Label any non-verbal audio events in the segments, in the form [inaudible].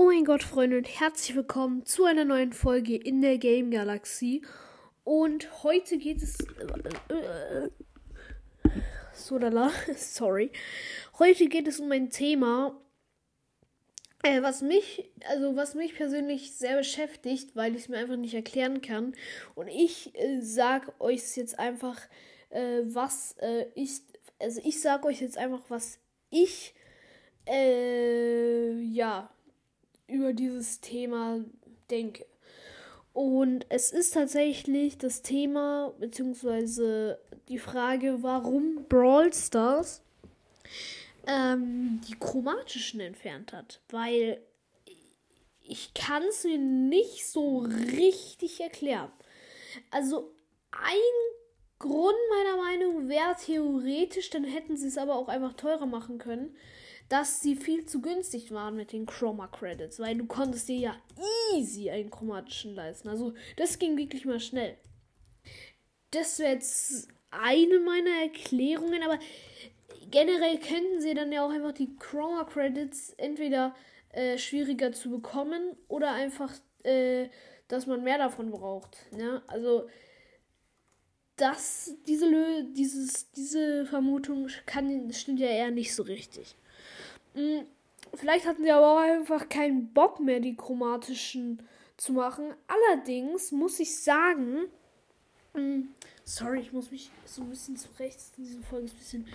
Oh mein Gott, Freunde, und herzlich willkommen zu einer neuen Folge in der Game Galaxie. Und heute geht es. Äh, so, lala, [laughs] sorry. Heute geht es um ein Thema, äh, was mich, also was mich persönlich sehr beschäftigt, weil ich es mir einfach nicht erklären kann. Und ich äh, sag euch jetzt einfach, äh, was äh, ich, also ich sag euch jetzt einfach, was ich, äh, ja, über dieses Thema denke. Und es ist tatsächlich das Thema, beziehungsweise die Frage, warum Brawl Stars ähm, die chromatischen entfernt hat. Weil ich kann es mir nicht so richtig erklären. Also ein Grund meiner Meinung wäre theoretisch, dann hätten sie es aber auch einfach teurer machen können dass sie viel zu günstig waren mit den Chroma Credits, weil du konntest dir ja easy einen chromatischen leisten. Also das ging wirklich mal schnell. Das wäre jetzt eine meiner Erklärungen, aber generell könnten sie dann ja auch einfach die Chroma Credits entweder äh, schwieriger zu bekommen oder einfach, äh, dass man mehr davon braucht. Ja? Also das, diese, dieses, diese Vermutung kann, stimmt ja eher nicht so richtig. Hm, vielleicht hatten sie aber auch einfach keinen Bock mehr, die chromatischen zu machen. Allerdings muss ich sagen, hm, sorry, ich muss mich so ein bisschen zurecht. Diese Folge ist ein bisschen,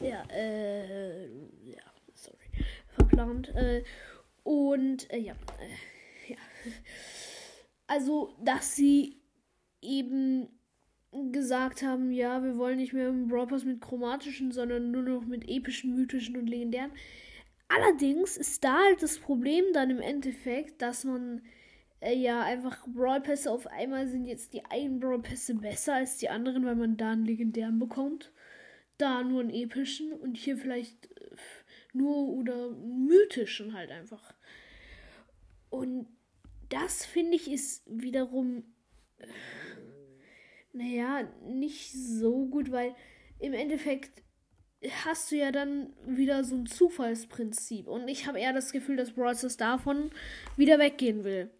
ja, äh, ja, sorry, verplant. Äh, und, äh, ja, äh, ja. Also, dass sie eben gesagt haben, ja, wir wollen nicht mehr im Brawl mit chromatischen, sondern nur noch mit epischen, mythischen und legendären. Allerdings ist da halt das Problem dann im Endeffekt, dass man äh, ja einfach Brawl Pässe auf einmal sind jetzt die einen Brawl Pässe besser als die anderen, weil man da einen legendären bekommt. Da nur einen epischen und hier vielleicht äh, nur oder mythischen halt einfach. Und das finde ich ist wiederum, äh, naja, nicht so gut, weil im Endeffekt hast du ja dann wieder so ein Zufallsprinzip. Und ich habe eher das Gefühl, dass Brawl Stars davon wieder weggehen will.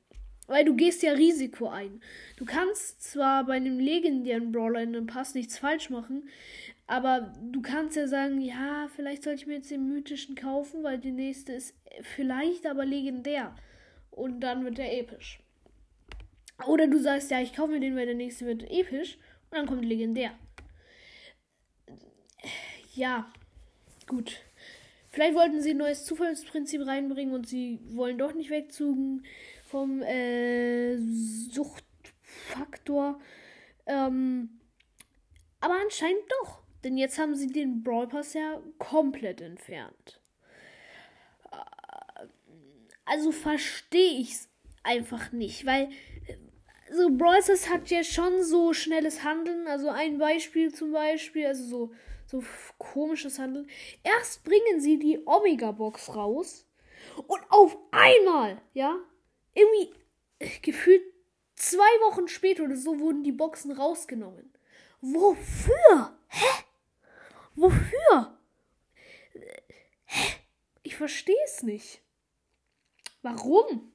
Weil du gehst ja Risiko ein. Du kannst zwar bei einem legendären Brawler in einem Pass nichts falsch machen, aber du kannst ja sagen, ja, vielleicht sollte ich mir jetzt den mythischen kaufen, weil die nächste ist vielleicht aber legendär. Und dann wird der episch. Oder du sagst, ja, ich kaufe mir den, weil der nächste wird episch und dann kommt legendär ja, gut. Vielleicht wollten sie ein neues Zufallsprinzip reinbringen und sie wollen doch nicht wegzugen vom äh, Suchtfaktor. Ähm, aber anscheinend doch. Denn jetzt haben sie den Brawl Pass ja komplett entfernt. Äh, also verstehe ich es einfach nicht, weil äh, so Brawl Stars hat ja schon so schnelles Handeln. Also ein Beispiel zum Beispiel, also so so komisches Handeln. Erst bringen sie die Omega-Box raus und auf einmal, ja, irgendwie äh, gefühlt zwei Wochen später oder so wurden die Boxen rausgenommen. Wofür? Hä? Wofür? Hä? Ich verstehe es nicht. Warum?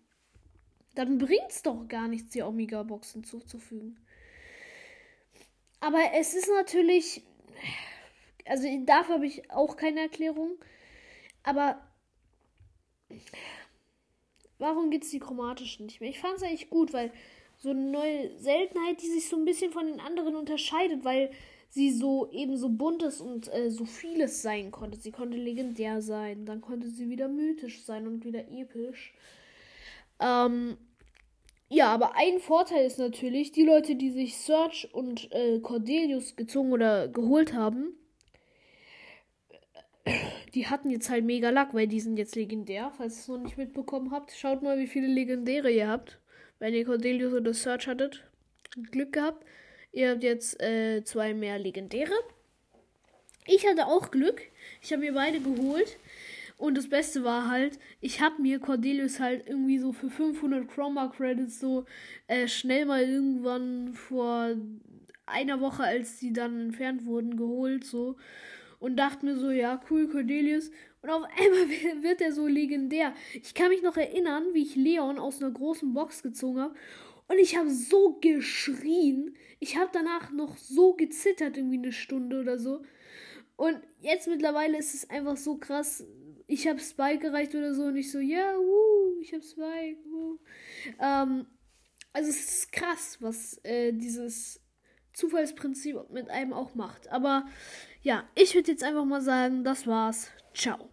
Dann bringt's doch gar nichts, die Omega-Boxen zuzufügen. Aber es ist natürlich also dafür habe ich auch keine Erklärung. Aber warum gibt es die chromatischen nicht mehr? Ich fand es eigentlich gut, weil so eine neue Seltenheit, die sich so ein bisschen von den anderen unterscheidet, weil sie so eben so buntes und äh, so vieles sein konnte. Sie konnte legendär sein, dann konnte sie wieder mythisch sein und wieder episch. Ähm, ja, aber ein Vorteil ist natürlich, die Leute, die sich Search und äh, Cordelius gezogen oder geholt haben, die hatten jetzt halt mega Lack, weil die sind jetzt legendär. Falls ihr es noch nicht mitbekommen habt, schaut mal, wie viele Legendäre ihr habt. Wenn ihr Cordelius oder Search hattet, Glück gehabt. Ihr habt jetzt äh, zwei mehr Legendäre. Ich hatte auch Glück. Ich habe mir beide geholt. Und das Beste war halt, ich habe mir Cordelius halt irgendwie so für 500 Chroma Credits so äh, schnell mal irgendwann vor einer Woche, als die dann entfernt wurden, geholt. So und dachte mir so, ja, cool, Cordelius. Und auf [laughs] einmal wird er so legendär. Ich kann mich noch erinnern, wie ich Leon aus einer großen Box gezogen habe. Und ich habe so geschrien. Ich habe danach noch so gezittert, irgendwie eine Stunde oder so. Und jetzt mittlerweile ist es einfach so krass. Ich habe Spike erreicht oder so und ich so, ja, wuh, ich habe Spike. Wuh. Ähm, also es ist krass, was äh, dieses Zufallsprinzip mit einem auch macht. Aber ja, ich würde jetzt einfach mal sagen, das war's. Ciao.